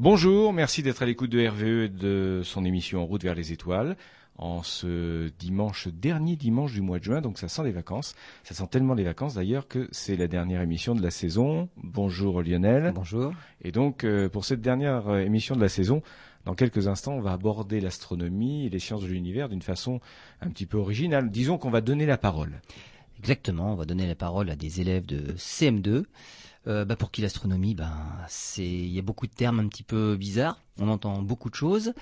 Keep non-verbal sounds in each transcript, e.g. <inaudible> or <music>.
Bonjour, merci d'être à l'écoute de RVE et de son émission En route vers les étoiles en ce dimanche, dernier dimanche du mois de juin, donc ça sent les vacances. Ça sent tellement les vacances d'ailleurs que c'est la dernière émission de la saison. Bonjour Lionel. Bonjour. Et donc euh, pour cette dernière euh, émission de la saison, dans quelques instants, on va aborder l'astronomie et les sciences de l'univers d'une façon un petit peu originale. Disons qu'on va donner la parole. Exactement, on va donner la parole à des élèves de CM2. Euh, bah pour qui l'astronomie, ben c'est il y a beaucoup de termes un petit peu bizarres. On entend beaucoup de choses,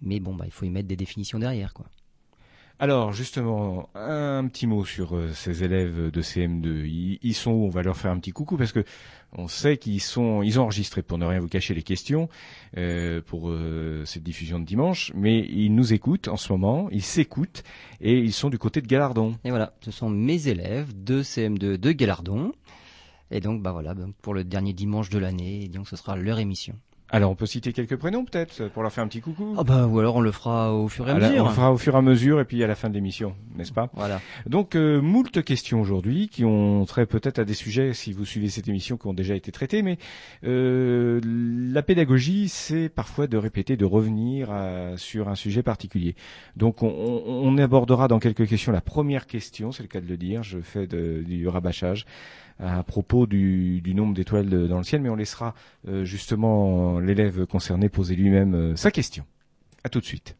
mais bon, bah, il faut y mettre des définitions derrière, quoi. Alors justement, un petit mot sur euh, ces élèves de CM2. Ils, sont où? On va leur faire un petit coucou parce que on sait qu'ils sont, ils ont enregistré pour ne rien vous cacher les questions euh, pour euh, cette diffusion de dimanche, mais ils nous écoutent en ce moment, ils s'écoutent et ils sont du côté de Galardon. Et voilà, ce sont mes élèves de CM2 de Galardon. Et donc, bah voilà, pour le dernier dimanche de l'année, donc ce sera leur émission. Alors on peut citer quelques prénoms peut-être pour leur faire un petit coucou? Ah bah ou alors on le fera au fur et à mesure. on le fera au fur et à mesure et puis à la fin de l'émission, n'est-ce pas? Voilà. Donc euh, moult questions aujourd'hui qui ont trait peut-être à des sujets si vous suivez cette émission qui ont déjà été traités, mais euh, la pédagogie c'est parfois de répéter, de revenir sur un sujet particulier. Donc on, on, abordera dans quelques questions la première question, c'est le cas de le dire. Je fais de, du rabâchage à propos du, du nombre d'étoiles dans le ciel, mais on laissera euh, justement l'élève concerné poser lui-même euh, sa question. À tout de suite.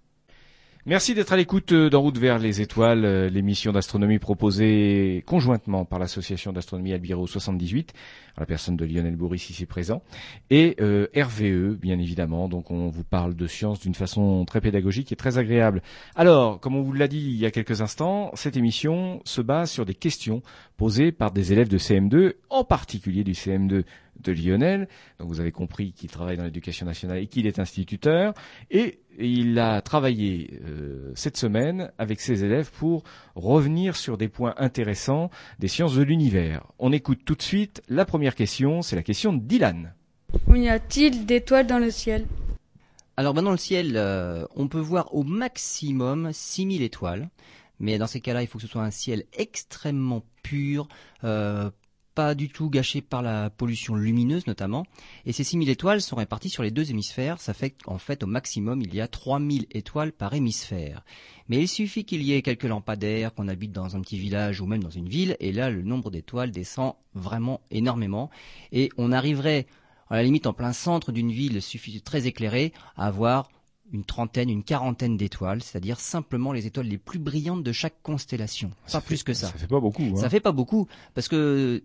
Merci d'être à l'écoute d'En route vers les étoiles, euh, l'émission d'astronomie proposée conjointement par l'association d'astronomie Albiro 78, à la personne de Lionel Bourris ici présent, et euh, RVE bien évidemment. Donc on vous parle de science d'une façon très pédagogique et très agréable. Alors, comme on vous l'a dit il y a quelques instants, cette émission se base sur des questions posées par des élèves de CM2, en particulier du CM2 de Lionel. Donc vous avez compris qu'il travaille dans l'éducation nationale et qu'il est instituteur. Et il a travaillé euh, cette semaine avec ses élèves pour revenir sur des points intéressants des sciences de l'univers. On écoute tout de suite la première question, c'est la question de Dylan. Où y a-t-il d'étoiles dans le ciel? Alors ben dans le ciel, euh, on peut voir au maximum 6000 étoiles. Mais dans ces cas-là, il faut que ce soit un ciel extrêmement pur, euh, pas du tout gâché par la pollution lumineuse notamment. Et ces 6000 étoiles sont réparties sur les deux hémisphères. Ça fait qu'en fait, au maximum, il y a 3000 étoiles par hémisphère. Mais il suffit qu'il y ait quelques lampadaires, qu'on habite dans un petit village ou même dans une ville, et là, le nombre d'étoiles descend vraiment énormément. Et on arriverait, à la limite, en plein centre d'une ville très éclairée, à avoir une trentaine, une quarantaine d'étoiles, c'est-à-dire simplement les étoiles les plus brillantes de chaque constellation. pas plus que ça. Ça fait pas beaucoup. Hein. Ça fait pas beaucoup parce que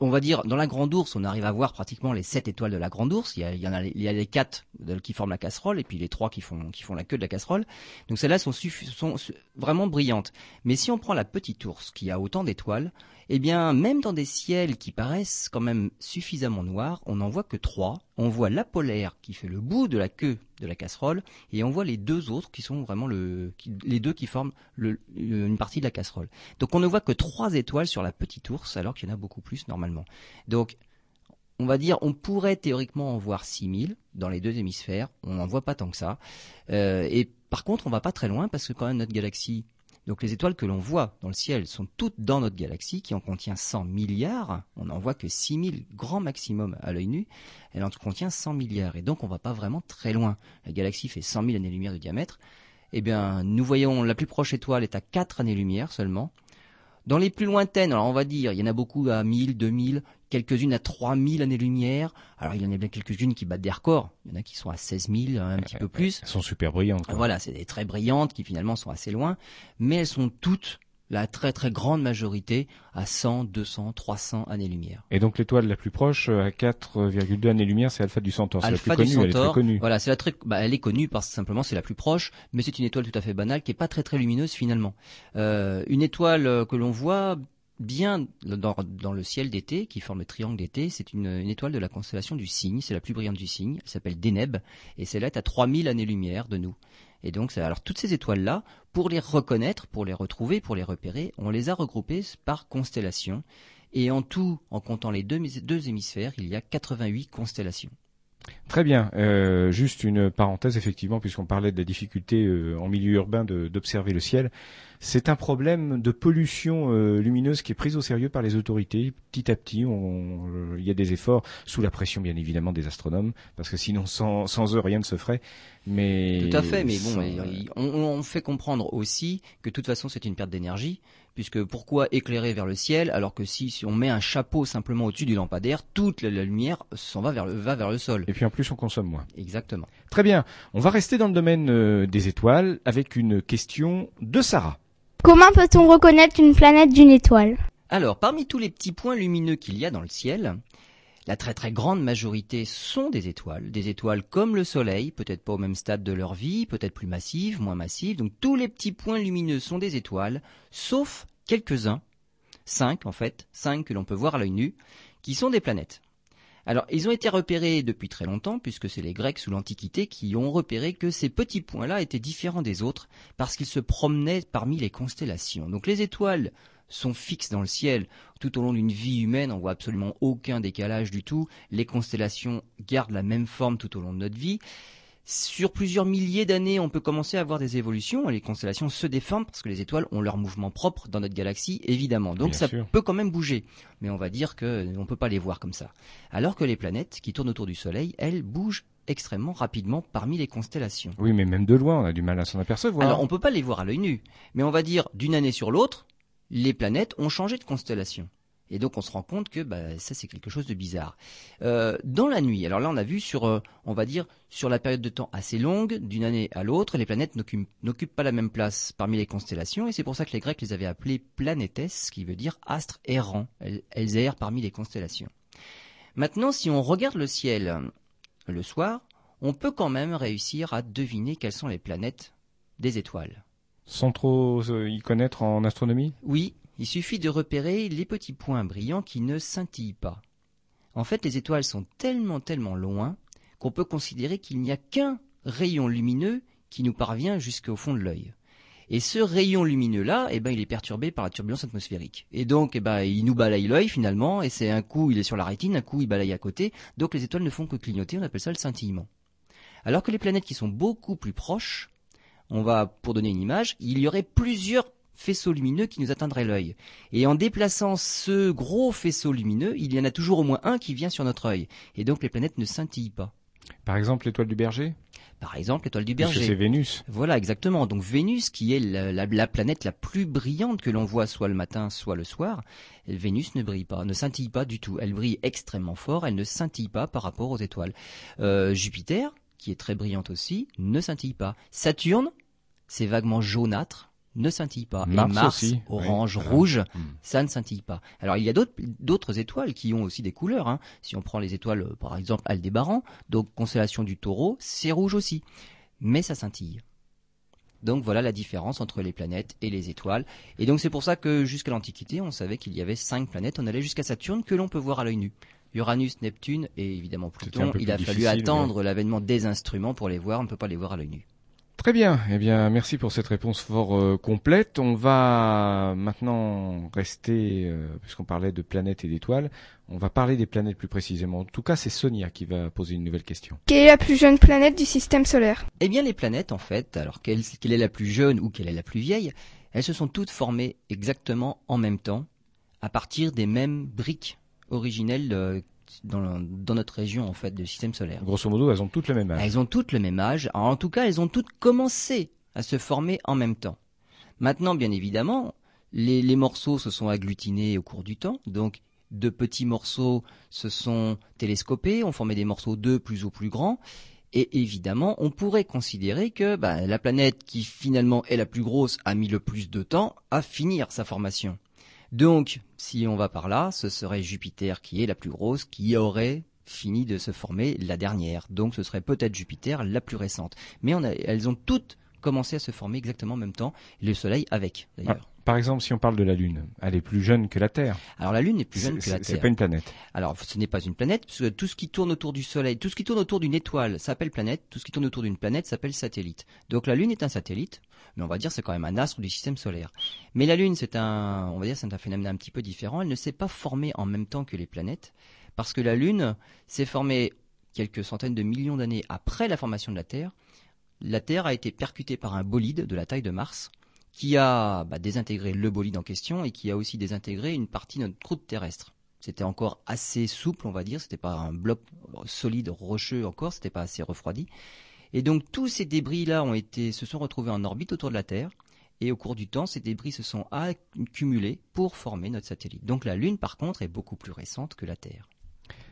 on va dire dans la grande ours, on arrive à voir pratiquement les sept étoiles de la grande ours. Il y, a, il y en a, il y a les quatre qui forment la casserole et puis les trois qui font qui font la queue de la casserole. Donc celles-là sont, sont vraiment brillantes. Mais si on prend la petite ours qui a autant d'étoiles, eh bien, même dans des ciels qui paraissent quand même suffisamment noirs, on n'en voit que trois. On voit la polaire qui fait le bout de la queue de la casserole, et on voit les deux autres qui sont vraiment le, les deux qui forment une partie de la casserole. Donc on ne voit que trois étoiles sur la petite ours, alors qu'il y en a beaucoup plus normalement. Donc on va dire, on pourrait théoriquement en voir 6000 dans les deux hémisphères. On n'en voit pas tant que ça. Euh, et par contre, on va pas très loin parce que quand même notre galaxie donc les étoiles que l'on voit dans le ciel sont toutes dans notre galaxie qui en contient 100 milliards. On n'en voit que 6000 grand maximum à l'œil nu. Elle en contient 100 milliards. Et donc on va pas vraiment très loin. La galaxie fait 100 000 années-lumière de diamètre. Eh bien, nous voyons la plus proche étoile est à 4 années-lumière seulement. Dans les plus lointaines, alors on va dire, il y en a beaucoup à 1000, 2000, quelques-unes à 3000 années-lumière. Alors il y en a bien quelques-unes qui battent des records. Il y en a qui sont à 16 000, un petit peu plus. Elles sont super brillantes. Voilà, c'est des très brillantes qui finalement sont assez loin. Mais elles sont toutes la très très grande majorité à 100, 200, 300 années-lumière. Et donc l'étoile la plus proche euh, à 4,2 années-lumière, c'est Alpha du Centaure. C'est la plus connue, elle est très connue. Voilà, c'est la très, bah, elle est connue parce que simplement c'est la plus proche, mais c'est une étoile tout à fait banale qui est pas très très lumineuse finalement. Euh, une étoile euh, que l'on voit bien dans, dans le ciel d'été, qui forme le triangle d'été, c'est une, une, étoile de la constellation du Cygne, c'est la plus brillante du Cygne, elle s'appelle Deneb, et c'est là à 3000 années-lumière de nous. Et donc, alors toutes ces étoiles-là, pour les reconnaître, pour les retrouver, pour les repérer, on les a regroupées par constellation. Et en tout, en comptant les deux, hémisphères, il y a 88 constellations. Très bien. Euh, juste une parenthèse, effectivement, puisqu'on parlait de la difficulté euh, en milieu urbain d'observer le ciel. C'est un problème de pollution euh, lumineuse qui est prise au sérieux par les autorités. Petit à petit, il y a des efforts sous la pression, bien évidemment, des astronomes, parce que sinon, sans, sans eux, rien ne se ferait. Mais tout à fait. Mais bon, on, on fait comprendre aussi que de toute façon, c'est une perte d'énergie puisque pourquoi éclairer vers le ciel alors que si, si on met un chapeau simplement au-dessus du lampadaire, toute la, lumière s'en va vers le va vers le sol. Et puis en plus on consomme moins. Exactement. Très bien. On va rester dans le domaine euh, des étoiles avec une question de Sarah. Comment peut-on reconnaître une planète d'une étoile? Alors, parmi tous les petits points lumineux qu'il y a dans le ciel, la très très grande majorité sont des étoiles, des étoiles comme le Soleil, peut-être pas au même stade de leur vie, peut-être plus massives, moins massives. Donc tous les petits points lumineux sont des étoiles, sauf quelques-uns, cinq en fait, cinq que l'on peut voir à l'œil nu, qui sont des planètes. Alors, ils ont été repérés depuis très longtemps, puisque c'est les Grecs sous l'Antiquité qui ont repéré que ces petits points-là étaient différents des autres, parce qu'ils se promenaient parmi les constellations. Donc les étoiles sont fixes dans le ciel tout au long d'une vie humaine, on voit absolument aucun décalage du tout. Les constellations gardent la même forme tout au long de notre vie. Sur plusieurs milliers d'années, on peut commencer à voir des évolutions. Les constellations se déforment parce que les étoiles ont leur mouvement propre dans notre galaxie, évidemment. Donc ça peut quand même bouger. Mais on va dire qu'on ne peut pas les voir comme ça. Alors que les planètes qui tournent autour du Soleil, elles bougent extrêmement rapidement parmi les constellations. Oui, mais même de loin, on a du mal à s'en apercevoir. Alors on peut pas les voir à l'œil nu. Mais on va dire d'une année sur l'autre, les planètes ont changé de constellation. Et donc on se rend compte que bah, ça c'est quelque chose de bizarre. Euh, dans la nuit, alors là on a vu sur, euh, on va dire, sur la période de temps assez longue, d'une année à l'autre, les planètes n'occupent pas la même place parmi les constellations, et c'est pour ça que les Grecs les avaient appelées planétès, ce qui veut dire astres errants. Elles, elles errent parmi les constellations. Maintenant, si on regarde le ciel euh, le soir, on peut quand même réussir à deviner quelles sont les planètes des étoiles. Sans trop y connaître en astronomie? Oui, il suffit de repérer les petits points brillants qui ne scintillent pas. En fait, les étoiles sont tellement tellement loin qu'on peut considérer qu'il n'y a qu'un rayon lumineux qui nous parvient jusqu'au fond de l'œil. Et ce rayon lumineux-là, eh ben, il est perturbé par la turbulence atmosphérique. Et donc, eh ben, il nous balaye l'œil finalement, et c'est un coup il est sur la rétine, un coup il balaye à côté. Donc les étoiles ne font que clignoter, on appelle ça le scintillement. Alors que les planètes qui sont beaucoup plus proches, on va, pour donner une image, il y aurait plusieurs faisceau lumineux qui nous atteindrait l'œil. Et en déplaçant ce gros faisceau lumineux, il y en a toujours au moins un qui vient sur notre œil. Et donc les planètes ne scintillent pas. Par exemple l'étoile du berger? Par exemple, l'étoile du berger. C'est Vénus. Voilà, exactement. Donc Vénus, qui est la, planète la plus brillante que l'on voit soit le matin, soit le soir, Vénus ne brille pas, ne scintille pas du tout. Elle brille extrêmement fort, elle ne scintille pas par rapport aux étoiles. Euh, Jupiter, qui est très brillante aussi, ne scintille pas. Saturne, c'est vaguement jaunâtre, ne scintille pas. Mars et Mars, orange, ah. rouge, Hmm. ça ne scintille pas. Alors il y a d'autres étoiles qui ont aussi des couleurs. Hein. Si on prend les étoiles, euh, par exemple Aldébaran, donc constellation du Taureau, c'est rouge aussi, mais ça scintille. Donc voilà la différence entre les planètes et les étoiles. Et donc c'est pour ça que jusqu'à l'Antiquité, on savait qu'il y avait cinq planètes. On allait jusqu'à Saturne que l'on peut voir à l'œil nu. Uranus, Neptune et évidemment Pluton. Il a fallu attendre l'avènement des instruments pour les voir. On ne peut pas les voir à l'œil nu. Très bien. Eh bien, merci pour cette réponse fort euh, complète. On va maintenant rester, euh, puisqu'on parlait de planètes et d'étoiles, on va parler des planètes plus précisément. En tout cas, c'est Sonia qui va poser une nouvelle question. Quelle est la plus jeune planète du système solaire? Eh bien, les planètes, en fait, alors quelle, quelle est la plus jeune ou quelle est la plus vieille, elles se sont toutes formées exactement en même temps, à partir des mêmes briques originelles de- dans, dans notre région, en fait, du système solaire. Grosso modo, elles ont toutes le même âge. Elles ont toutes le même âge. Alors, en tout cas, elles ont toutes commencé à se former en même temps. Maintenant, bien évidemment, les, les morceaux se sont agglutinés au cours du temps. Donc, de petits morceaux se sont télescopés, ont formé des morceaux de plus ou plus grands. Et évidemment, on pourrait considérer que bah, la planète qui finalement est la plus grosse a mis le plus de temps à finir sa formation. Donc, si on va par là, ce serait Jupiter qui est la plus grosse, qui aurait fini de se former la dernière. Donc, ce serait peut-être Jupiter la plus récente. Mais elles ont toutes commencé à se former exactement en même temps, le Soleil avec, d'ailleurs. Par exemple, si on parle de la Lune, elle est plus jeune que la Terre. Alors, la Lune est plus jeune C'est que la c'est Terre. pas une planète. Alors, ce n'est pas une planète, parce que tout ce qui tourne autour du Soleil, tout ce qui tourne autour d'une étoile s'appelle planète, tout ce qui tourne autour d'une planète s'appelle satellite. Donc la Lune est un satellite, mais on va dire c'est quand même un astre du système solaire. Mais la Lune, c'est un, on va dire c'est un phénomène un petit peu différent. Elle ne s'est pas formée en même temps que les planètes, parce que la Lune s'est formée quelques centaines de millions d'années après la formation de la Terre, la Terre a été percutée par un bolide de la taille de Mars qui a bah, désintégré le bolide en question et qui a aussi désintégré une partie de notre croûte terrestre. C'était encore assez souple, on va dire, c'était pas un bloc solide rocheux encore, c'était pas assez refroidi. Et donc tous ces débris-là ont été, se sont retrouvés en orbite autour de la Terre. Et au cours du temps, ces débris se sont accumulés pour former notre satellite. Donc la Lune, par contre, est beaucoup plus récente que la Terre.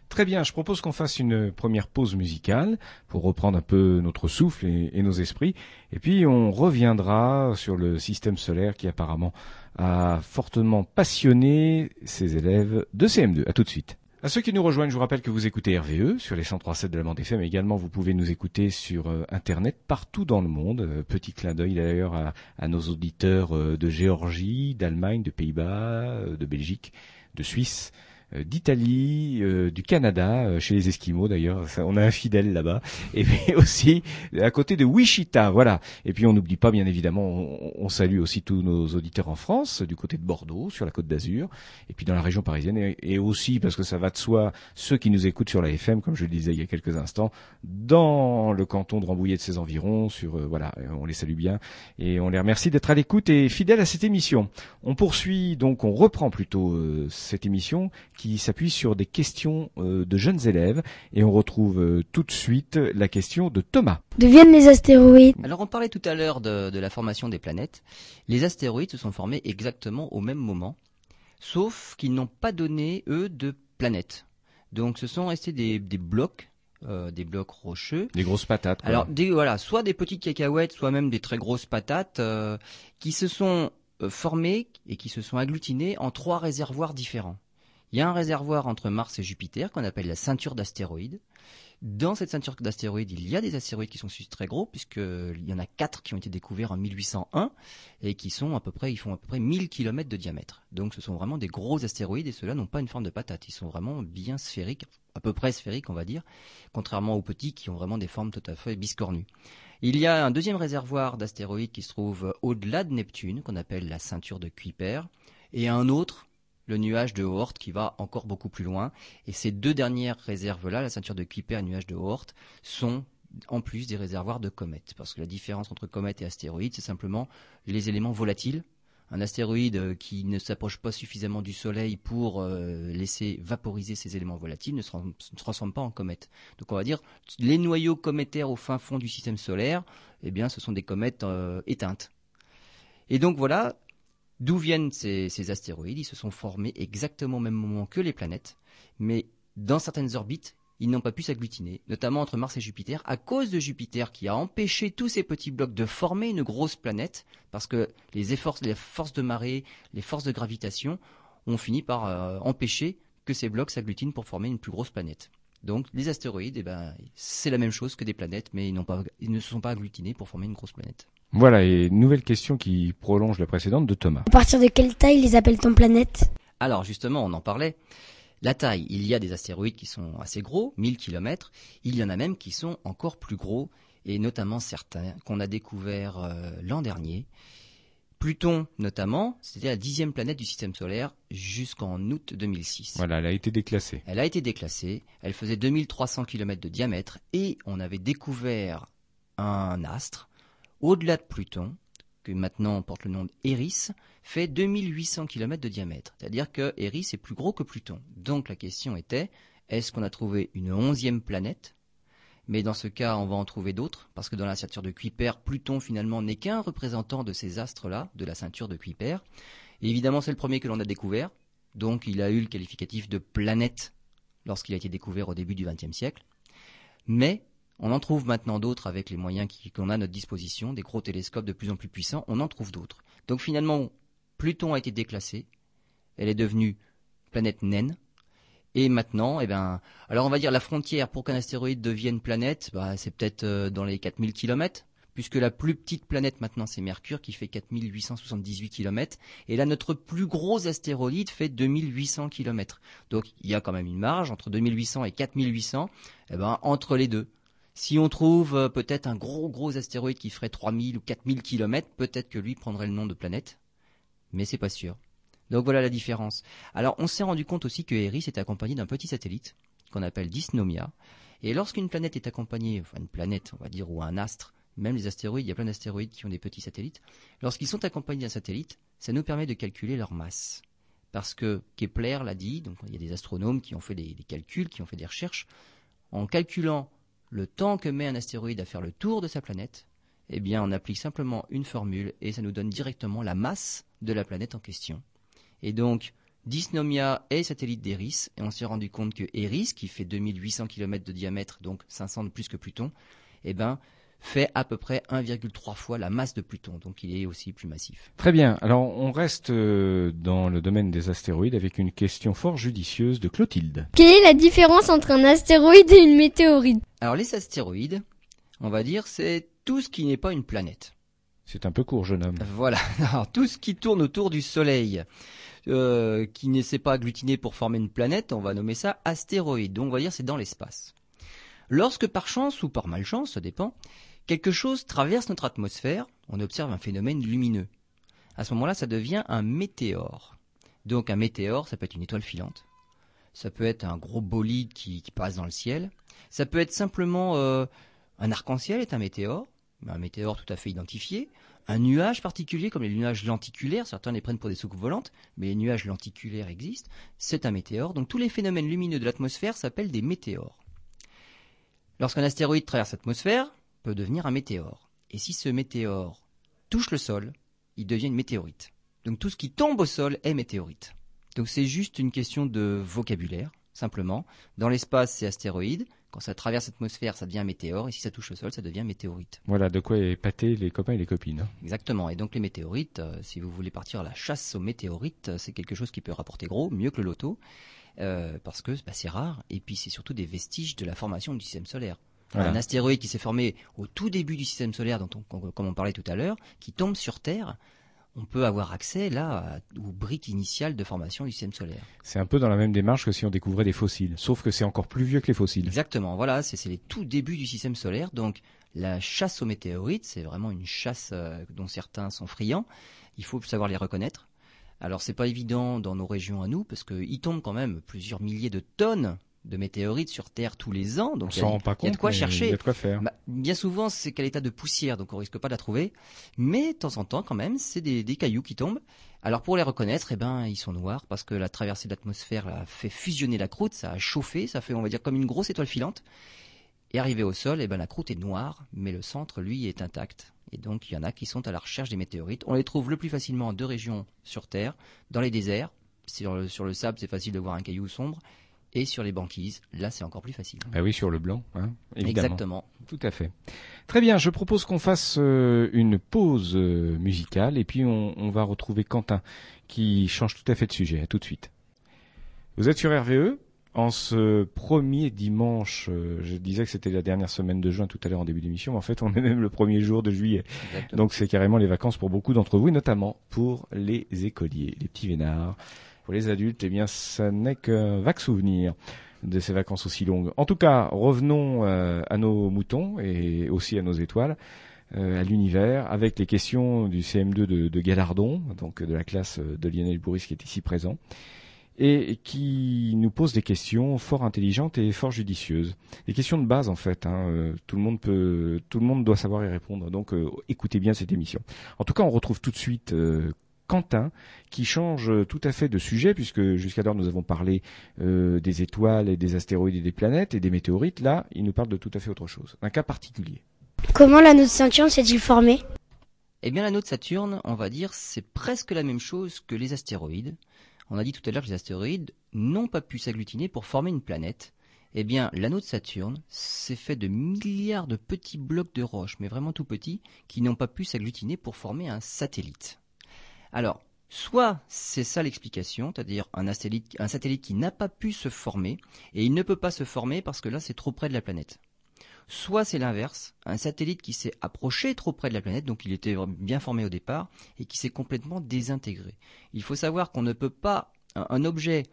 Très bien, je propose qu'on fasse une première pause musicale pour reprendre un peu notre souffle et, nos esprits. Et puis on reviendra sur le système solaire qui apparemment a fortement passionné ses élèves de CM2. À tout de suite. À ceux qui nous rejoignent, je vous rappelle que vous écoutez RVE sur les 103.7 de la bande FM. Également, vous pouvez nous écouter sur euh, Internet partout dans le monde. Euh, petit clin d'œil d'ailleurs à, nos auditeurs euh, de Géorgie, d'Allemagne, de Pays-Bas, de Belgique, de Suisse, d'Italie, euh, du Canada, euh, chez les Esquimaux d'ailleurs, on a un fidèle là-bas, et puis <laughs> aussi à côté de Wichita, voilà. Et puis on n'oublie pas bien évidemment, on, salue aussi tous nos auditeurs en France, du côté de Bordeaux, sur la côte d'Azur, et puis dans la région parisienne, et, aussi parce que ça va de soi, ceux qui nous écoutent sur la FM, comme je le disais il y a quelques instants, dans le canton de Rambouillet de ses environs, sur voilà, on les salue bien, et on les remercie d'être à l'écoute et fidèles à cette émission. On poursuit donc, on reprend plutôt cette émission qui s'appuie sur des questions euh, de jeunes élèves. Et on retrouve euh, tout de suite la question de Thomas. D'où viennent les astéroïdes? Alors on parlait tout à l'heure de, la formation des planètes. Les astéroïdes se sont formés exactement au même moment, sauf qu'ils n'ont pas donné, eux, de planètes. Donc ce sont restés des, blocs euh, des blocs rocheux. Des grosses patates. Quoi. Alors des, voilà, soit des petites cacahuètes, soit même des très grosses patates qui se sont formées et qui se sont agglutinées en trois réservoirs différents. Il y a un réservoir entre Mars et Jupiter qu'on appelle la ceinture d'astéroïdes. Dans cette ceinture d'astéroïdes, il y a des astéroïdes qui sont très gros, puisqu'il y en a quatre qui ont été découverts en 1801 et qui sont à peu près, ils font à peu près 1000 km de diamètre. Donc ce sont vraiment des gros astéroïdes et ceux-là n'ont pas une forme de patate. Ils sont vraiment bien sphériques, à peu près sphériques, on va dire, contrairement aux petits qui ont vraiment des formes tout à fait biscornues. Il y a un deuxième réservoir d'astéroïdes qui se trouve au-delà de Neptune, qu'on appelle la ceinture de Kuiper, et un autre le nuage de Oort qui va encore beaucoup plus loin. Et ces deux dernières réserves-là, la ceinture de Kuiper et le nuage de Oort, sont en plus des réservoirs de comètes. Parce que la différence entre comètes et astéroïdes, c'est simplement les éléments volatiles. Un astéroïde euh, qui ne s'approche pas suffisamment du Soleil pour euh, laisser vaporiser ces éléments volatiles ne se, transforme pas en comète. Donc on va dire les noyaux cométaires au fin fond du système solaire, eh bien ce sont des comètes euh, éteintes. Et donc voilà, D'où viennent ces, astéroïdes? Ils se sont formés exactement au même moment que les planètes, mais dans certaines orbites, ils n'ont pas pu s'agglutiner, notamment entre Mars et Jupiter, à cause de Jupiter qui a empêché tous ces petits blocs de former une grosse planète, parce que les, forces de marée, les forces de gravitation ont fini par euh, empêcher que ces blocs s'agglutinent pour former une plus grosse planète. Donc les astéroïdes, eh ben, c'est la même chose que des planètes, mais ils ne se sont pas agglutinés pour former une grosse planète. Voilà, et nouvelle question qui prolonge la précédente de Thomas. À partir de quelle taille les appelle-t-on planètes Alors justement, on en parlait. La taille, il y a des astéroïdes qui sont assez gros, 1000 km, il y en a même qui sont encore plus gros, et notamment certains qu'on a découverts euh, l'an dernier. Pluton notamment, c'était la dixième planète du système solaire jusqu'en août 2006. Voilà, elle a été déclassée. Elle a été déclassée, elle faisait 2300 km de diamètre et on avait découvert un astre au-delà de Pluton, que maintenant porte le nom d'Eris, fait 2800 km de diamètre. C'est-à-dire que Eris est plus gros que Pluton. Donc la question était, est-ce qu'on a trouvé une onzième planète? Mais dans ce cas, on va en trouver d'autres, parce que dans la ceinture de Kuiper, Pluton finalement n'est qu'un représentant de ces astres-là, de la ceinture de Kuiper. évidemment, c'est le premier que l'on a découvert, donc il a eu le qualificatif de planète lorsqu'il a été découvert au début du XXe siècle. Mais on en trouve maintenant d'autres avec les moyens qu'on a à notre disposition, des gros télescopes de plus en plus puissants, on en trouve d'autres. Donc finalement, Pluton a été déclassé, elle est devenue planète naine, et maintenant, eh ben, alors on va dire la frontière pour qu'un astéroïde devienne planète, bah, c'est peut-être euh, dans les 4000 km, puisque la plus petite planète maintenant c'est Mercure qui fait 4878 km, et là notre plus gros astéroïde fait 2800 km. Donc il y a quand même une marge entre 2800 et 4800, eh ben, entre les deux. Si on trouve euh, peut-être un gros gros astéroïde qui ferait 3000 ou 4000 km, peut-être que lui prendrait le nom de planète, mais c'est pas sûr. Donc voilà la différence. Alors on s'est rendu compte aussi que Eris est accompagné d'un petit satellite qu'on appelle Dysnomia. Et lorsqu'une planète est accompagnée, enfin une planète, on va dire, ou un astre, même les astéroïdes, il y a plein d'astéroïdes qui ont des petits satellites, lorsqu'ils sont accompagnés d'un satellite, ça nous permet de calculer leur masse. Parce que Kepler l'a dit, donc il y a des astronomes qui ont fait des, des calculs, qui ont fait des recherches, en calculant le temps que met un astéroïde à faire le tour de sa planète, eh bien, on applique simplement une formule et ça nous donne directement la masse de la planète en question. Et donc, Dysnomia est satellite d'Eris, et on s'est rendu compte que Eris, qui fait 2800 km de diamètre, donc 500 de plus que Pluton, eh ben, fait à peu près 1,3 fois la masse de Pluton, donc il est aussi plus massif. Très bien. Alors, on reste euh, dans le domaine des astéroïdes avec une question fort judicieuse de Clotilde. Quelle est la différence entre un astéroïde et une météorite? Alors, les astéroïdes, on va dire, c'est tout ce qui n'est pas une planète. C'est un peu court, jeune homme. Voilà, <laughs> Alors, tout ce qui tourne autour du Soleil, euh, qui ne s'est pas agglutiné pour former une planète, on va nommer ça astéroïde. Donc on va dire c'est dans l'espace. Lorsque par chance ou par malchance, ça dépend, quelque chose traverse notre atmosphère, on observe un phénomène lumineux. À ce moment-là, ça devient un météore. Donc un météore, ça peut être une étoile filante, ça peut être un gros bolide qui, passe dans le ciel, ça peut être simplement euh, un arc-en-ciel est un météore, un météore tout à fait identifié, un nuage particulier comme les nuages lenticulaires, certains les prennent pour des soucoupes volantes, mais les nuages lenticulaires existent, c'est un météore. Donc tous les phénomènes lumineux de l'atmosphère s'appellent des météores. Lorsqu'un astéroïde traverse l'atmosphère, peut devenir un météore. Et si ce météore touche le sol, il devient une météorite. Donc tout ce qui tombe au sol est météorite. Donc c'est juste une question de vocabulaire, simplement. Dans l'espace, c'est astéroïde. Quand ça traverse l'atmosphère, ça devient un météore. Et si ça touche le sol, ça devient météorite. Voilà, de quoi épater les copains et les copines. Exactement. Et donc les météorites, euh, si vous voulez partir à la chasse aux météorites, euh, c'est quelque chose qui peut rapporter gros, mieux que le loto, euh, parce que bah, c'est rare. Et puis c'est surtout des vestiges de la formation du système solaire. Voilà. Un astéroïde qui s'est formé au tout début du système solaire, dont on, comme on parlait tout à l'heure, qui tombe sur Terre, on peut avoir accès là aux briques initiales de formation du système solaire. C'est un peu dans la même démarche que si on découvrait des fossiles. Sauf que c'est encore plus vieux que les fossiles. Exactement, voilà, c'est c'est les tout débuts du système solaire. Donc la chasse aux météorites, c'est vraiment une chasse euh, dont certains sont friands. Il faut savoir les reconnaître. Alors c'est pas évident dans nos régions à nous, parce qu'il tombe quand même plusieurs milliers de tonnes de météorites sur Terre tous les ans. On Donc il y a- compte. il y a de quoi chercher. Il y a de quoi faire. Bah, bien souvent, c'est qu'à l'état de poussière, donc on risque pas de la trouver. Mais de temps en temps, quand même, c'est des, des cailloux qui tombent. Alors pour les reconnaître, eh ben, ils sont noirs parce que la traversée de l'atmosphère a fait fusionner la croûte, ça a chauffé, ça fait, on va dire, comme une grosse étoile filante. Et arrivé au sol, eh ben, la croûte est noire, mais le centre, lui, est intact. Et donc, il y en a qui sont à la recherche des météorites. On les trouve le plus facilement en deux régions sur Terre, dans les déserts. Sur le, sur le sable, c'est facile de voir un caillou sombre. Et sur les banquises, là, c'est encore plus facile. Ah oui, sur le blanc, hein, évidemment. Exactement. Tout à fait. Très bien, je propose qu'on fasse euh, une pause euh, musicale et puis on, on va retrouver Quentin qui change tout à fait de sujet. À tout de suite. Vous êtes sur RVE en ce premier dimanche. euh, je disais que c'était la dernière semaine de juin tout à l'heure en début d'émission, mais en fait on est même le premier jour de juillet. Exactement. Donc c'est carrément les vacances pour beaucoup d'entre vous et notamment pour les écoliers, les petits vénards. Pour les adultes, eh bien ça n'est qu'un vague souvenir de ces vacances aussi longues. En tout cas, revenons euh, à nos moutons et aussi à nos étoiles, euh, à l'univers, avec les questions du CM2 de, de Galardon, donc de la classe de Lionel Bourris qui est ici présent, et qui nous pose des questions fort intelligentes et fort judicieuses. Des questions de base en fait. Hein, euh, tout le monde peut, tout le monde doit savoir y répondre. Donc euh, écoutez bien cette émission. En tout cas, on retrouve tout de suite. Euh, Quentin, qui change tout à fait de sujet, puisque jusqu'alors nous avons parlé euh, des étoiles et des astéroïdes et des planètes et des météorites. Là, il nous parle de tout à fait autre chose, un cas particulier. Comment l'anneau de ceinture s'est-il formé Eh bien, l'anneau de Saturne, on va dire, c'est presque la même chose que les astéroïdes. On a dit tout à l'heure que les astéroïdes n'ont pas pu s'agglutiner pour former une planète. Eh bien, l'anneau de Saturne, c'est fait de milliards de petits blocs de roches, mais vraiment tout petits, qui n'ont pas pu s'agglutiner pour former un satellite. Alors, soit c'est ça l'explication, c'est-à-dire un satellite, qui n'a pas pu se former, et il ne peut pas se former parce que là c'est trop près de la planète. Soit c'est l'inverse, un satellite qui s'est approché trop près de la planète, donc il était bien formé au départ, et qui s'est complètement désintégré. Il faut savoir qu'on ne peut pas, un objet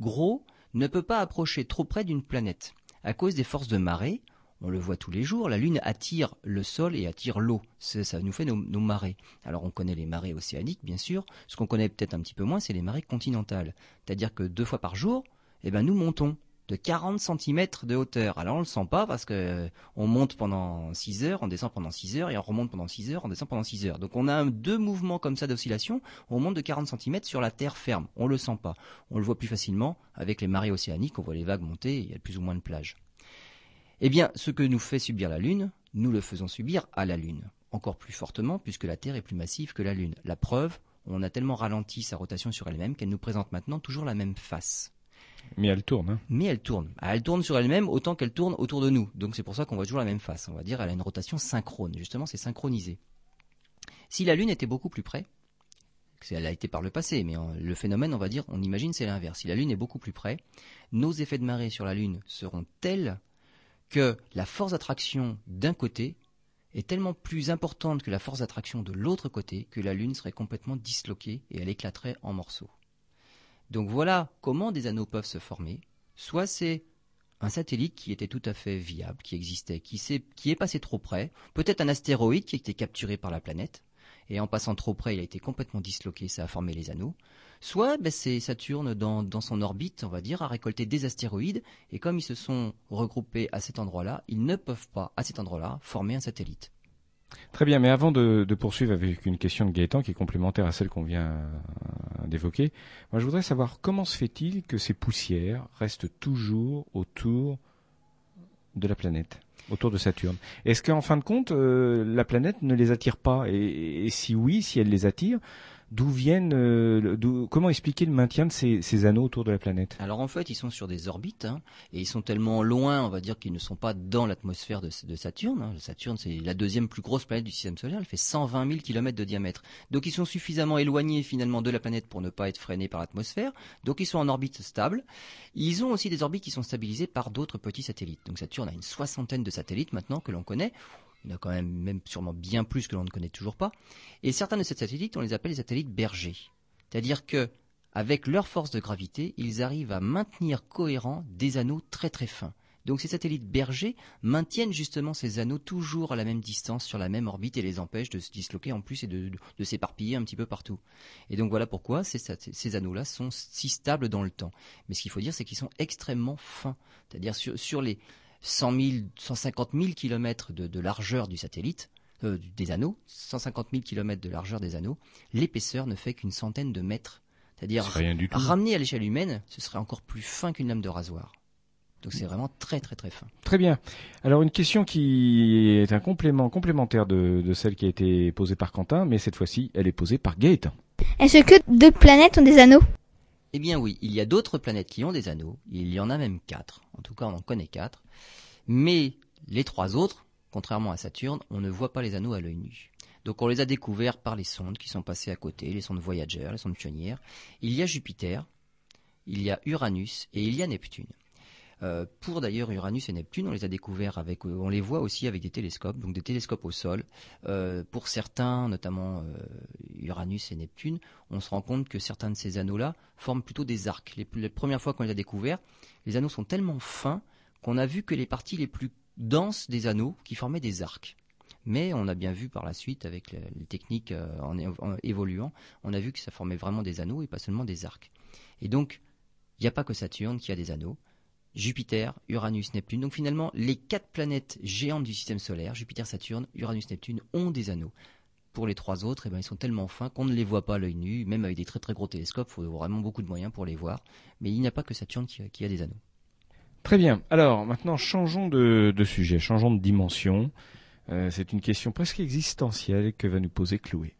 gros ne peut pas approcher trop près d'une planète. À cause des forces de marée, on le voit tous les jours, la Lune attire le sol et attire l'eau. Ça nous fait nos, marées. Alors on connaît les marées océaniques, bien sûr. Ce qu'on connaît peut-être un petit peu moins, c'est les marées continentales. C'est-à-dire que deux fois par jour, eh ben, nous montons. de 40 cm de hauteur. Alors on le sent pas parce que euh, on monte pendant 6 heures, on descend pendant 6 heures et on remonte pendant 6 heures, on descend pendant 6 heures. Donc on a deux mouvements comme ça d'oscillation, on monte de 40 cm sur la terre ferme. On le sent pas. On le voit plus facilement avec les marées océaniques, on voit les vagues monter, il y a plus ou moins de plages. Eh bien, ce que nous fait subir la Lune, nous le faisons subir à la Lune. Encore plus fortement puisque la Terre est plus massive que la Lune. La preuve, on a tellement ralenti sa rotation sur elle-même qu'elle nous présente maintenant toujours la même face. Mais elle tourne. Hein. Mais elle tourne. Ah, Elle tourne sur elle-même autant qu'elle tourne autour de nous. Donc c'est pour ça qu'on voit toujours la même face. On va dire elle a une rotation synchrone. Justement, c'est synchronisé. Si la Lune était beaucoup plus près, elle a été par le passé, mais le phénomène, on va dire, on imagine c'est l'inverse. Si la Lune est beaucoup plus près, nos effets de marée sur la Lune seront tels que la force d'attraction d'un côté est tellement plus importante que la force d'attraction de l'autre côté que la Lune serait complètement disloquée et elle éclaterait en morceaux. Donc voilà comment des anneaux peuvent se former. Soit c'est un satellite qui était tout à fait viable, qui existait, qui, est passé trop près, peut-être un astéroïde qui a été capturé par la planète, et en passant trop près, il a été complètement disloqué, ça a formé les anneaux. Soit ben, c'est Saturne dans, son orbite, on va dire, a récolté des astéroïdes, et comme ils se sont regroupés à cet endroit-là, ils ne peuvent pas, à cet endroit-là, former un satellite. Très bien, mais avant de, de poursuivre avec une question de Gaëtan qui est complémentaire à celle qu'on vient euh, d'évoquer, moi je voudrais savoir comment se fait-il que ces poussières restent toujours autour de la planète, autour de Saturne. Est-ce qu'en fin de compte, euh, la planète ne les attire pas? Et, et si oui, si elle les attire, d'où viennent, euh, comment expliquer le maintien de ces, ces anneaux autour de la planète? Alors en fait, ils sont sur des orbites, hein, et ils sont tellement loin, on va dire, qu'ils ne sont pas dans l'atmosphère de, de Saturne. hein. Saturne, c'est la deuxième plus grosse planète du système solaire, elle fait 120 000 km de diamètre. Donc ils sont suffisamment éloignés finalement de la planète pour ne pas être freinés par l'atmosphère, donc ils sont en orbite stable. Ils ont aussi des orbites qui sont stabilisées par d'autres petits satellites. Donc Saturne a une soixantaine de satellites maintenant que l'on connaît. Il y en a quand même, sûrement bien plus que l'on ne connaît toujours pas. Et certains de ces satellites, on les appelle les satellites bergers. C'est-à-dire que avec leur force de gravité, ils arrivent à maintenir cohérents des anneaux très très fins. Donc ces satellites bergers maintiennent justement ces anneaux toujours à la même distance sur la même orbite et les empêchent de se disloquer en plus et de, s'éparpiller un petit peu partout. Et donc voilà pourquoi ces, anneaux-là sont si stables dans le temps. Mais ce qu'il faut dire, c'est qu'ils sont extrêmement fins. C'est-à-dire sur les 100 000, 150 000 kilomètres de, de largeur du satellite, euh, des anneaux, 150 000 kilomètres de largeur des anneaux, l'épaisseur ne fait qu'une centaine de mètres. C'est-à-dire C'est rien du tout. Ramené à l'échelle humaine, ce serait encore plus fin qu'une lame de rasoir. Donc c'est vraiment très très très fin. Très bien. Alors une question qui est un complément complémentaire de, de celle qui a été posée par Quentin, mais cette fois-ci, elle est posée par Gaëtan. Est-ce que d'autres planètes ont des anneaux? Eh bien oui, il y a d'autres planètes qui ont des anneaux, il y en a même quatre, en tout cas on en connaît quatre, mais les trois autres, contrairement à Saturne, on ne voit pas les anneaux à l'œil nu. Donc on les a découverts par les sondes qui sont passées à côté, les sondes Voyager, les sondes pionnières. Il y a Jupiter, il y a Uranus et il y a Neptune. Euh, pour d'ailleurs Uranus et Neptune, on les a découverts avec, euh, on les voit aussi avec des télescopes, donc des télescopes au sol. Euh, pour certains, notamment Uranus et Neptune, on se rend compte que certains de ces anneaux-là forment plutôt des arcs. Les, les premières fois qu'on les a découverts, les anneaux sont tellement fins qu'on a vu que les parties les plus denses des anneaux qui formaient des arcs. Mais on a bien vu par la suite, avec les, techniques en évoluant, on a vu que ça formait vraiment des anneaux et pas seulement des arcs. Et donc, il n'y a pas que Saturne qui a des anneaux. Jupiter, Uranus, Neptune. Donc finalement, les quatre planètes géantes du système solaire, Jupiter, Saturne, Uranus, Neptune, ont des anneaux. Pour les trois autres, eh ben, ils sont tellement fins qu'on ne les voit pas à l'œil nu, même avec des très très gros télescopes, il faut vraiment beaucoup de moyens pour les voir. Mais il n'y a pas que Saturne qui a, qui a des anneaux. Très bien. Alors maintenant, changeons de, de sujet, changeons de dimension. Euh, c'est une question presque existentielle que va nous poser Chloé.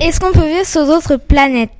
Est-ce qu'on peut vivre sur d'autres planètes?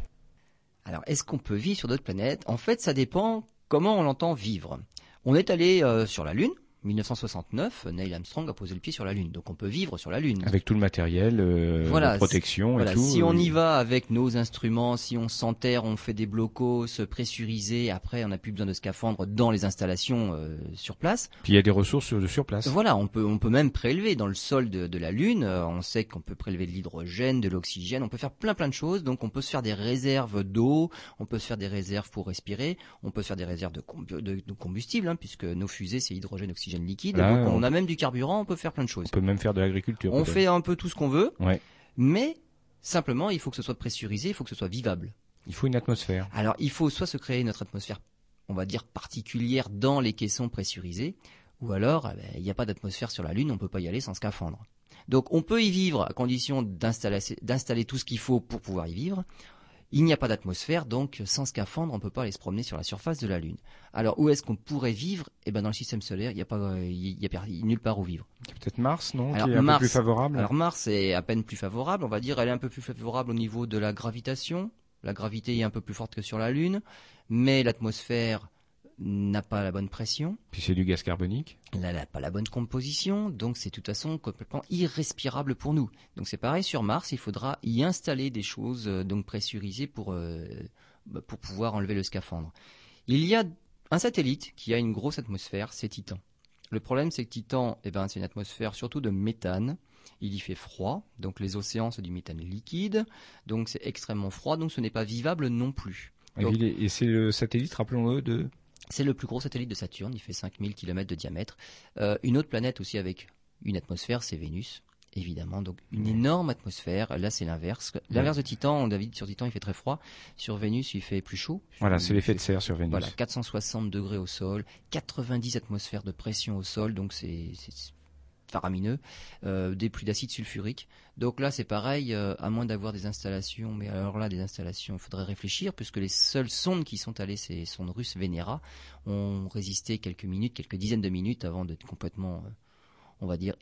Alors, est-ce qu'on peut vivre sur d'autres planètes? En fait, ça dépend comment on l'entend vivre? On est allé euh, sur la Lune. 1969, Neil Armstrong a posé le pied sur la Lune, donc on peut vivre sur la Lune. Avec tout le matériel euh, Voilà, de protection Voilà, et tout. si on euh, y va avec nos instruments, si on s'enterre, on fait des blocos pressurisés, après on n'a plus besoin de scaphandre dans les installations euh, sur place. Puis il y a des ressources sur, sur place. Voilà, on peut on peut même prélever dans le sol de, de la Lune. euh, on sait qu'on peut prélever de l'hydrogène, de l'oxygène. On peut faire plein plein de choses. Donc on peut se faire des réserves d'eau, on peut se faire des réserves pour respirer, on peut se faire des réserves de- de combustible, hein, puisque nos fusées c'est hydrogène, oxygène liquide. Là, Donc on on- a même du carburant. On peut faire plein de choses. On peut même faire de l'agriculture. On fait un peu tout ce qu'on veut, Ouais. mais simplement il faut que ce soit pressurisé, il faut que ce soit vivable. Il faut une atmosphère. Alors il faut soit se créer notre atmosphère on va dire, particulière dans les caissons pressurisés, ou alors, eh ben, il n'y a pas d'atmosphère sur la Lune, on ne peut pas y aller sans scaphandre. Donc on peut y vivre à condition d'installer tout ce qu'il faut pour pouvoir y vivre. Il n'y a pas d'atmosphère, donc sans scaphandre, on ne peut pas aller se promener sur la surface de la Lune. Alors où est-ce qu'on pourrait vivre? Eh ben dans le système solaire, il n'y a pas, il y a, nulle part où vivre. Peut-être Mars, non? Alors, Qui est un peu plus favorable. Alors Mars est à peine plus favorable, on va dire. Elle est un peu plus favorable au niveau de la gravitation. La gravité est un peu plus forte que sur la Lune, mais l'atmosphère n'a pas la bonne pression. Puis c'est du gaz carbonique. Elle n'a pas la bonne composition, donc c'est de toute façon complètement irrespirable pour nous. Donc c'est pareil sur Mars, il faudra y installer des choses euh, donc pressurisées pour euh, bah, pour pouvoir enlever le scaphandre. Il y a un satellite qui a une grosse atmosphère, c'est Titan. Le problème c'est que Titan, eh ben, c'est une atmosphère surtout de méthane. Il y fait froid, donc les océans c'est du méthane liquide, donc c'est extrêmement froid, donc ce n'est pas vivable non plus. et c'est le satellite, rappelons-le, de c'est le plus gros satellite de Saturne, il fait 5000 km de diamètre. Euh, une autre planète aussi avec une atmosphère, c'est Vénus, évidemment. Donc une énorme atmosphère. Là, c'est l'inverse. L'inverse de Titan, on dit sur Titan, il fait très froid. Sur Vénus, il fait plus chaud. Voilà, c'est l'effet de serre sur Vénus. Voilà, 460 degrés au sol, 90 atmosphères de pression au sol. Donc c'est faramineux, euh, des pluies d'acide sulfurique. Donc là, c'est pareil, euh, à moins d'avoir des installations, mais alors là, des installations, il faudrait réfléchir, puisque les seules sondes qui sont allées, ces sondes russes Venera, ont résisté quelques minutes, quelques dizaines de minutes avant d'être complètement, euh, on va dire,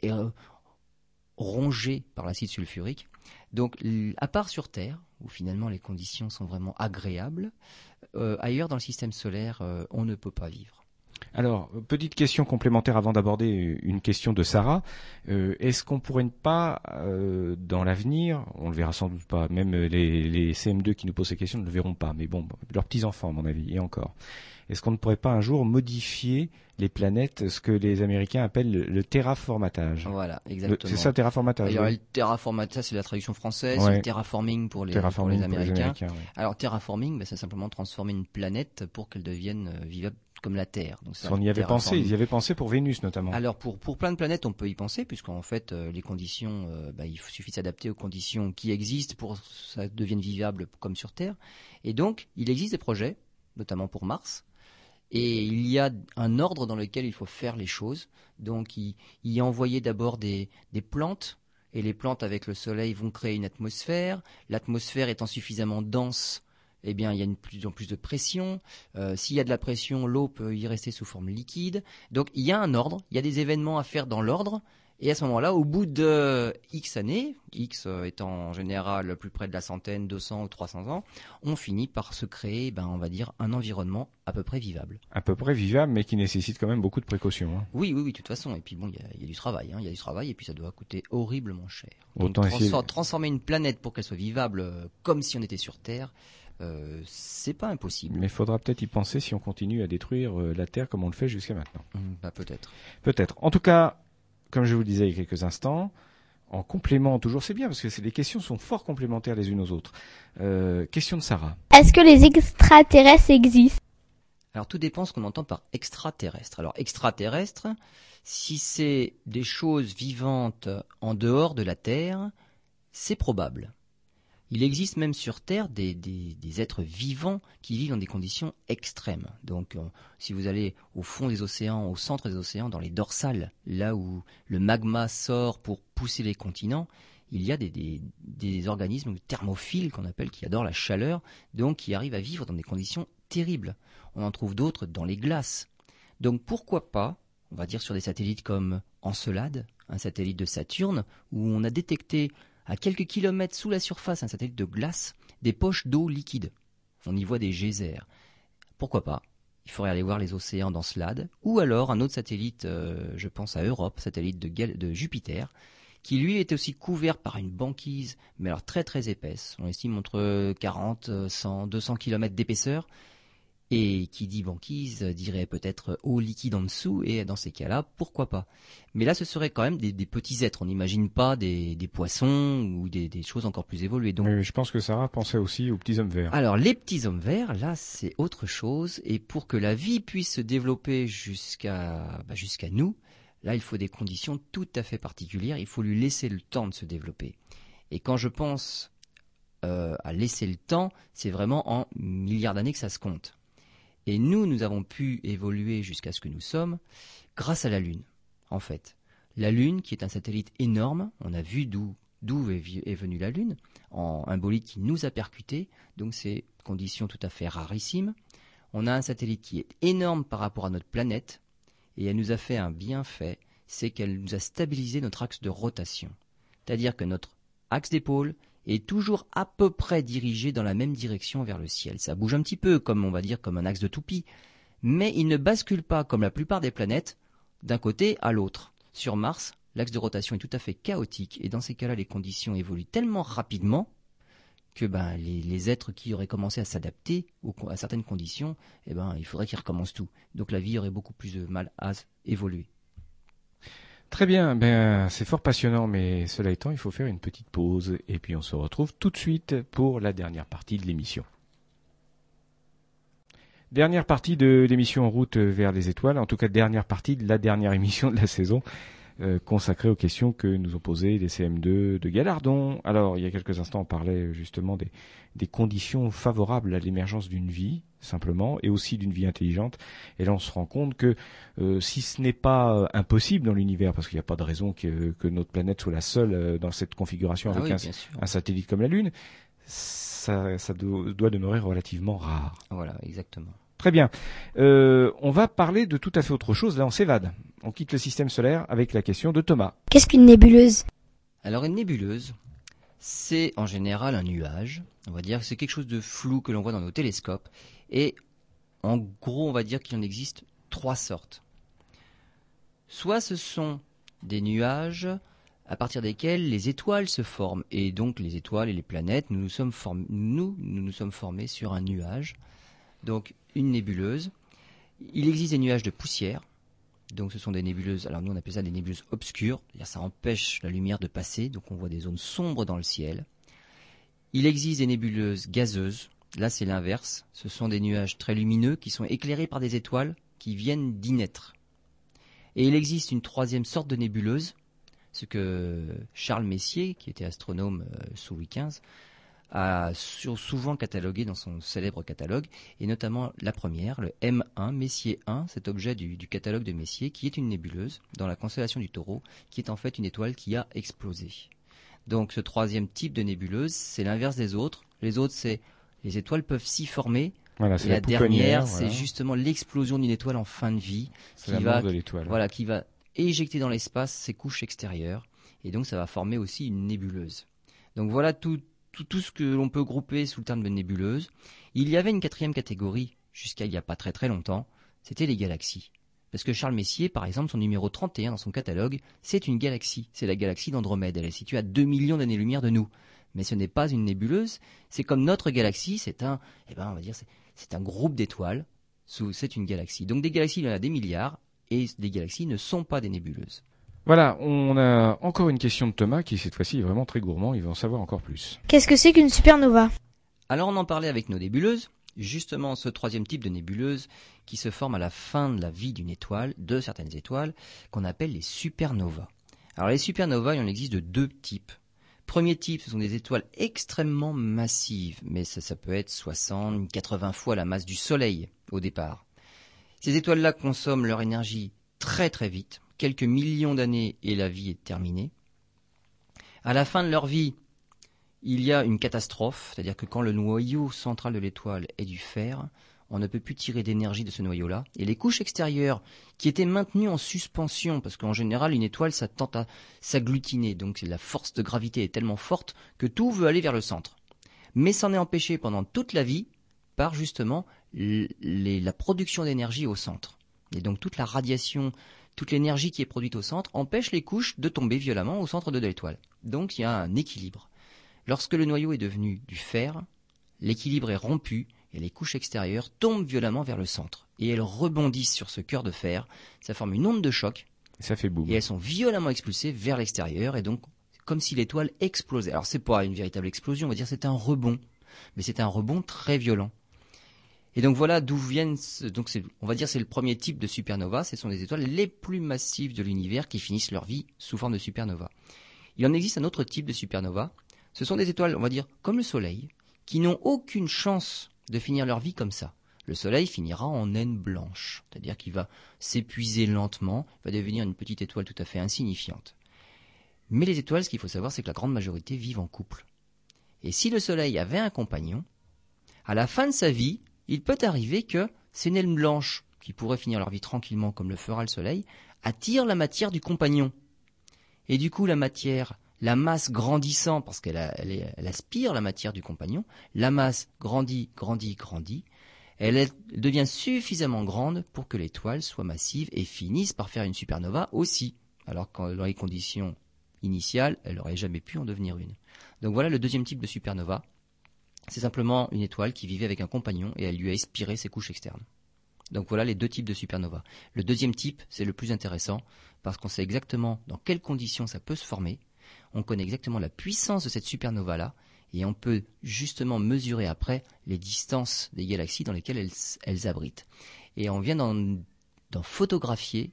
rongées par l'acide sulfurique. Donc, à part sur Terre, où finalement les conditions sont vraiment agréables, ailleurs dans le système solaire, on ne peut pas vivre. Alors, petite question complémentaire avant d'aborder une question de Sarah. Euh, est-ce qu'on pourrait ne pas, euh, dans l'avenir, on le verra sans doute pas, même les, CM2 qui nous posent ces questions ne le verront pas, mais bon, leurs petits-enfants à mon avis, et encore. Est-ce qu'on ne pourrait pas un jour modifier les planètes, ce que les Américains appellent le, terraformatage Voilà, exactement. C'est ça, terraformatage. Alors, le terraformatage, c'est la traduction française, le terraforming pour les, Américains. Alors, terraforming, ben, c'est simplement transformer une planète pour qu'elle devienne euh, vivable comme la Terre. Donc, on y avait pensé, ils y avaient pensé pour Vénus notamment. Alors pour pour plein de planètes, on peut y penser puisqu'en fait euh, les conditions, euh, bah, il suffit de s'adapter aux conditions qui existent pour que ça devienne vivable comme sur Terre. Et donc il existe des projets, notamment pour Mars. Et il y a un ordre dans lequel il faut faire les choses. Donc il, y envoyer d'abord des, plantes et les plantes avec le soleil vont créer une atmosphère. L'atmosphère étant suffisamment dense eh bien, il y a une plus en plus de pression. Euh, s'il y a de la pression, l'eau peut y rester sous forme liquide. Donc, il y a un ordre, il y a des événements à faire dans l'ordre. Et à ce moment-là, au bout de X années, X euh, étant en général plus près de la centaine, 200 ou 300 ans, on finit par se créer, ben, on va dire, un environnement à peu près vivable. À peu près vivable, mais qui nécessite quand même beaucoup de précautions. Hein. Oui, oui, oui, de toute façon. Et puis bon, il y a, du travail, hein. il y a du travail, et puis ça doit coûter horriblement cher. Autant transformer une planète pour qu'elle soit vivable euh, comme si on était sur Terre, euh, c'est pas impossible. Mais il faudra peut-être y penser si on continue à détruire euh, la Terre comme on le fait jusqu'à maintenant. Mmh, bah, peut-être. Peut-être. En tout cas, comme je vous le disais il y a quelques instants, en complément toujours, c'est bien parce que les questions sont fort complémentaires les unes aux autres. Euh, question de Sarah. Est-ce que les extraterrestres existent? Alors tout dépend ce qu'on entend par extraterrestre. Alors extraterrestre, si c'est des choses vivantes en dehors de la Terre, c'est probable. Il existe même sur Terre des, êtres vivants qui vivent dans des conditions extrêmes. Donc, euh, si vous allez au fond des océans, au centre des océans, dans les dorsales, là où le magma sort pour pousser les continents, il y a des, des organismes thermophiles qu'on appelle qui adorent la chaleur, donc qui arrivent à vivre dans des conditions terribles. On en trouve d'autres dans les glaces. Donc, pourquoi pas, on va dire sur des satellites comme Encelade, un satellite de Saturne, où on a détecté à quelques kilomètres sous la surface, un satellite de glace, des poches d'eau liquide. On y voit des geysers. Pourquoi pas? Il faudrait aller voir les océans dans Slade, ou alors un autre satellite, euh, je pense à Europe, satellite de, Jupiter, qui lui est aussi couvert par une banquise, mais alors très très épaisse. On estime entre 40, 100, 200 km d'épaisseur. Et qui dit banquise dirait peut-être eau liquide en dessous, et dans ces cas-là, pourquoi pas Mais là, ce serait quand même des, petits êtres, on n'imagine pas des, poissons ou des, choses encore plus évoluées. Donc, je pense que Sarah pensait aussi aux petits hommes verts. Alors, les petits hommes verts, là, c'est autre chose, et pour que la vie puisse se développer jusqu'à bah, jusqu'à nous, là, il faut des conditions tout à fait particulières, il faut lui laisser le temps de se développer. Et quand je pense euh, à laisser le temps, c'est vraiment en milliards d'années que ça se compte. Et nous, nous avons pu évoluer jusqu'à ce que nous sommes grâce à la Lune, en fait. La Lune, qui est un satellite énorme, on a vu d'où est, venue la Lune, en un bolide qui nous a percuté, donc c'est condition tout à fait rarissime. On a un satellite qui est énorme par rapport à notre planète, et elle nous a fait un bienfait, c'est qu'elle nous a stabilisé notre axe de rotation. C'est-à-dire que notre axe d'épaule est toujours à peu près dirigé dans la même direction vers le ciel. Ça bouge un petit peu, comme on va dire, comme un axe de toupie, mais il ne bascule pas, comme la plupart des planètes, d'un côté à l'autre. Sur Mars, l'axe de rotation est tout à fait chaotique, et dans ces cas-là, les conditions évoluent tellement rapidement que ben, les, êtres qui auraient commencé à s'adapter à certaines conditions, eh ben, il faudrait qu'ils recommencent tout. Donc la vie aurait beaucoup plus de mal à évoluer. Très bien, ben, c'est fort passionnant, mais cela étant, il faut faire une petite pause et puis on se retrouve tout de suite pour la dernière partie de l'émission. Dernière partie de l'émission En route vers les étoiles, en tout cas dernière partie de la dernière <laughs> émission de la saison. Euh, consacré aux questions que nous ont posées les CM2 de Galardon. Alors, il y a quelques instants, on parlait justement des conditions favorables à l'émergence d'une vie, simplement, et aussi d'une vie intelligente. Et là, on se rend compte que euh, si ce n'est pas euh, impossible dans l'univers, parce qu'il n'y a pas de raison que, que, notre planète soit la seule dans cette configuration ah avec un, un, satellite comme la Lune, ça, ça doit demeurer relativement rare. Voilà, exactement. Très bien. Euh, on va parler de tout à fait autre chose. Là, on s'évade. On quitte le système solaire avec la question de Thomas. Qu'est-ce qu'une nébuleuse? Alors, une nébuleuse, c'est en général un nuage. On va dire que c'est quelque chose de flou que l'on voit dans nos télescopes. Et en gros, on va dire qu'il en existe trois sortes. Soit ce sont des nuages à partir desquels les étoiles se forment. Et donc les étoiles et les planètes, nous nous sommes, formés sur un nuage. Donc une nébuleuse. Il existe des nuages de poussière. Donc ce sont des nébuleuses, alors nous on appelle ça des nébuleuses obscures, ça empêche la lumière de passer, donc on voit des zones sombres dans le ciel. Il existe des nébuleuses gazeuses, là c'est l'inverse, ce sont des nuages très lumineux qui sont éclairés par des étoiles qui viennent d'y naître. Et il existe une troisième sorte de nébuleuse, ce que Charles Messier, qui était astronome euh, sous Louis XV, a souvent catalogué dans son célèbre catalogue, et notamment la première, le M1, Messier 1, cet objet du, catalogue de Messier, qui est une nébuleuse dans la constellation du taureau, qui est en fait une étoile qui a explosé. Donc ce troisième type de nébuleuse, c'est l'inverse des autres. Les autres, c'est les étoiles peuvent s'y former, et la, dernière, c'est justement l'explosion d'une étoile en fin de vie qui va, voilà, qui va éjecter dans l'espace ses couches extérieures, et donc ça va former aussi une nébuleuse. Donc voilà tout, tout, ce que l'on peut grouper sous le terme de nébuleuse. Il y avait une quatrième catégorie, jusqu'à il n'y a pas très très longtemps, c'était les galaxies. Parce que Charles Messier, par exemple, son numéro 31 dans son catalogue, c'est une galaxie. C'est la galaxie d'Andromède. Elle est située à 2 millions d'années-lumière de nous. Mais ce n'est pas une nébuleuse. C'est comme notre galaxie. C'est un, eh ben, on va dire, c'est un groupe d'étoiles. C'est une galaxie. Donc des galaxies, il y en a des milliards. Et des galaxies ne sont pas des nébuleuses. Voilà, on a encore une question de Thomas qui cette fois-ci est vraiment très gourmand, il va en savoir encore plus. Qu'est-ce que c'est qu'une supernova? Alors on en parlait avec nos nébuleuses, justement ce troisième type de nébuleuse qui se forme à la fin de la vie d'une étoile, de certaines étoiles, qu'on appelle les supernovas. Alors les supernovas, il en existe de deux types. Premier type, ce sont des étoiles extrêmement massives, mais ça, ça peut être 60, 80 fois la masse du Soleil au départ. Ces étoiles-là consomment leur énergie très très vite, quelques millions d'années et la vie est terminée. À la fin de leur vie, il y a une catastrophe, c'est-à-dire que quand le noyau central de l'étoile est du fer, on ne peut plus tirer d'énergie de ce noyau-là. Et les couches extérieures, qui étaient maintenues en suspension, parce qu'en général, une étoile, ça tente à s'agglutiner, donc la force de gravité est tellement forte que tout veut aller vers le centre. Mais s'en est empêché pendant toute la vie par justement la production d'énergie au centre. Et donc toute la radiation toute l'énergie qui est produite au centre empêche les couches de tomber violemment au centre de l'étoile. Donc il y a un équilibre. Lorsque le noyau est devenu du fer, l'équilibre est rompu et les couches extérieures tombent violemment vers le centre. Et elles rebondissent sur ce cœur de fer, ça forme une onde de choc. Ça fait boum. Et elles sont violemment expulsées vers l'extérieur et donc comme si l'étoile explosait. Alors c'est pas une véritable explosion, on va dire c'est un rebond, mais c'est un rebond très violent. Et donc voilà d'où viennent, donc on va dire c'est le premier type de supernova, ce sont des étoiles les plus massives de l'univers qui finissent leur vie sous forme de supernova. Il en existe un autre type de supernova, ce sont des étoiles, on va dire, comme le Soleil, qui n'ont aucune chance de finir leur vie comme ça. le Soleil finira en naine blanche, c'est-à-dire qu'il va s'épuiser lentement, va devenir une petite étoile tout à fait insignifiante. Mais les étoiles, ce qu'il faut savoir, c'est que la grande majorité vivent en couple. Et si le Soleil avait un compagnon, à la fin de sa vie, il peut arriver que ces naines blanches, qui pourraient finir leur vie tranquillement comme le fera le Soleil, attirent la matière du compagnon. Et du coup, la matière, la masse grandissant, parce qu'elle elle aspire la matière du compagnon, la masse grandit, grandit, grandit, elle devient suffisamment grande pour que l'étoile soit massive et finisse par faire une supernova aussi, alors que dans les conditions initiales, elle n'aurait jamais pu en devenir une. Donc voilà le deuxième type de supernova. C'est simplement une étoile qui vivait avec un compagnon et elle lui a expiré ses couches externes. Donc voilà les deux types de supernova. Le deuxième type, c'est le plus intéressant parce qu'on sait exactement dans quelles conditions ça peut se former. On connaît exactement la puissance de cette supernova-là et on peut justement mesurer après les distances des galaxies dans lesquelles elles, abritent. Et on vient d'en photographier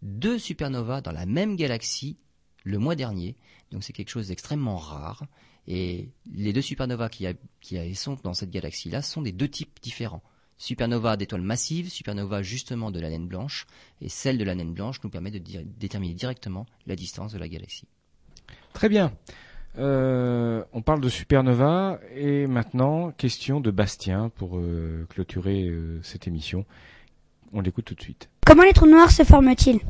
deux supernovas dans la même galaxie le mois dernier. Donc c'est quelque chose d'extrêmement rare. Et les deux supernovas qui, sont dans cette galaxie-là sont des deux types différents. Supernova d'étoiles massives, supernova justement de la naine blanche, et celle de la naine blanche nous permet de déterminer directement la distance de la galaxie. Très bien. Euh, on parle de supernova et maintenant question de Bastien pour euh, clôturer euh, cette émission. On l'écoute tout de suite. Comment les trous noirs se forment-ils?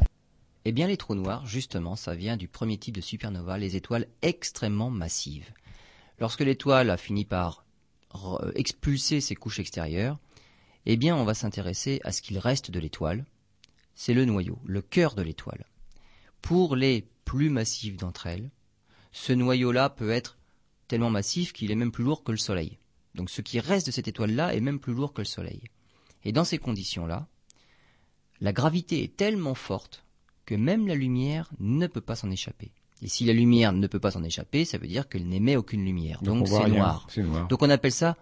Eh bien, les trous noirs, justement, ça vient du premier type de supernova, les étoiles extrêmement massives. Lorsque l'étoile a fini par expulser ses couches extérieures, eh bien, on va s'intéresser à ce qu'il reste de l'étoile. C'est le noyau, le cœur de l'étoile. Pour les plus massives d'entre elles, ce noyau-là peut être tellement massif qu'il est même plus lourd que le Soleil. Donc ce qui reste de cette étoile-là est même plus lourd que le Soleil. Et dans ces conditions-là, la gravité est tellement forte que même la lumière ne peut pas s'en échapper. Et si la lumière ne peut pas s'en échapper, ça veut dire qu'elle n'émet aucune lumière. Donc c'est noir. Donc on appelle ça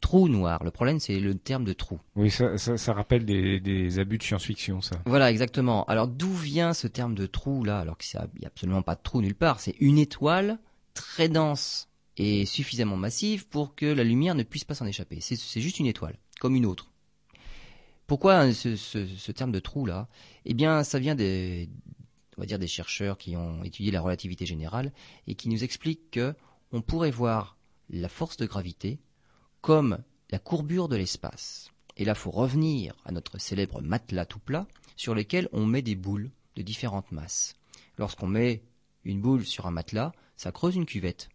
trou noir. Le problème, c'est le terme de trou. Oui, ça, ça, rappelle des, des, abus de science-fiction, ça. Voilà, exactement. Alors d'où vient ce terme de trou là Alors qu'il n'y a absolument pas de trou nulle part? C'est une étoile très dense et suffisamment massive pour que la lumière ne puisse pas s'en échapper. C'est juste une étoile, comme une autre. Pourquoi ce, terme de trou là? Eh bien, ça vient des, on va dire des chercheurs qui ont étudié la relativité générale et qui nous expliquent que on pourrait voir la force de gravité comme la courbure de l'espace. Et là, faut revenir à notre célèbre matelas tout plat sur lequel on met des boules de différentes masses. Lorsqu'on met une boule sur un matelas, ça creuse une cuvette.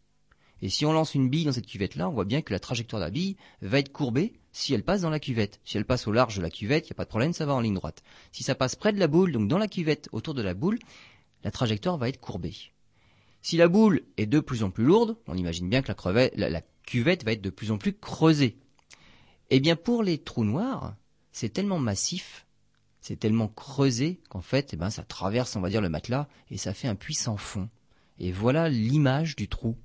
Et si on lance une bille dans cette cuvette-là, on voit bien que la trajectoire de la bille va être courbée si elle passe dans la cuvette. Si elle passe au large de la cuvette, il n'y a pas de problème, ça va en ligne droite. Si ça passe près de la boule, donc dans la cuvette, autour de la boule, la trajectoire va être courbée. Si la boule est de plus en plus lourde, on imagine bien que la, cuvette va être de plus en plus creusée. Eh bien, pour les trous noirs, c'est tellement massif, c'est tellement creusé qu'en fait, eh ben, ça traverse, on va dire, le matelas et ça fait un puissant fond. Et voilà l'image du trou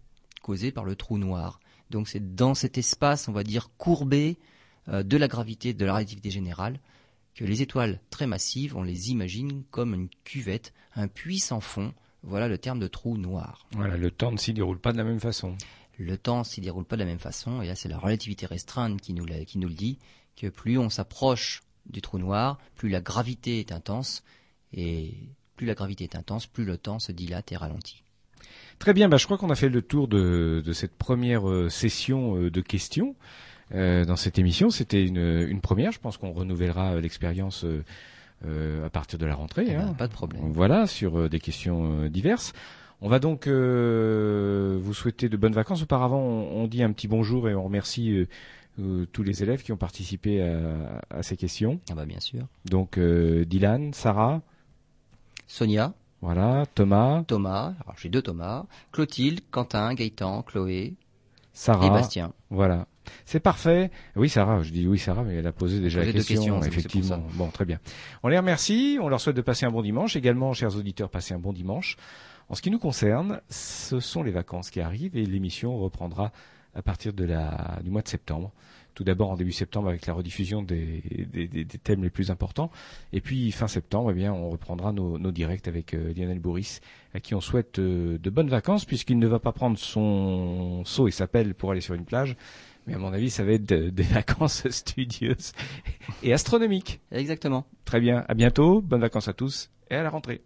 causé par le trou noir. Donc c'est dans cet espace, on va dire, courbé euh, de la gravité, de la relativité générale, que les étoiles très massives, on les imagine comme une cuvette, un puits sans fond. Voilà le terme de trou noir. Voilà, le temps ne s'y déroule pas de la même façon. Le temps s'y déroule pas de la même façon, et là c'est la relativité restreinte qui nous, qui nous le dit, que plus on s'approche du trou noir, plus la gravité est intense, et plus la gravité est intense, plus le temps se dilate et ralentit. Très bien, bah, je crois qu'on a fait le tour de, de cette première euh, session euh, de questions euh, dans cette émission. C'était une, une, première, je pense qu'on renouvellera l'expérience à partir de la rentrée. Eh ben, hein. Pas de problème. Voilà, sur des questions diverses. On va donc vous souhaiter de bonnes vacances. Auparavant, on, dit un petit bonjour et on remercie tous les élèves qui ont participé à, à ces questions. Ah bah bien sûr. Donc Dylan, Sarah, Sonia, voilà, Thomas. Thomas, alors j'ai deux Thomas, Clotilde, Quentin, Gaëtan, Chloé, Sarah et Bastien. Voilà. C'est parfait. Oui, Sarah, je dis oui, Sarah, mais elle a posé déjà la question, effectivement. Bon, très bien. On les remercie, on leur souhaite de passer un bon dimanche. Également, chers auditeurs, passer un bon dimanche. En ce qui nous concerne, ce sont les vacances qui arrivent et l'émission reprendra à partir de la, du mois de septembre tout d'abord en début septembre avec la rediffusion des, thèmes les plus importants. Et puis fin septembre, eh bien, on reprendra nos, directs avec euh, Lionel Bourris, à qui on souhaite euh, de bonnes vacances, puisqu'il ne va pas prendre son seau et sa pelle pour aller sur une plage, Mais à mon avis, ça va être de- des vacances <laughs> studieuses et astronomiques. Exactement. Très bien. À bientôt. Bonnes vacances à tous et à la rentrée.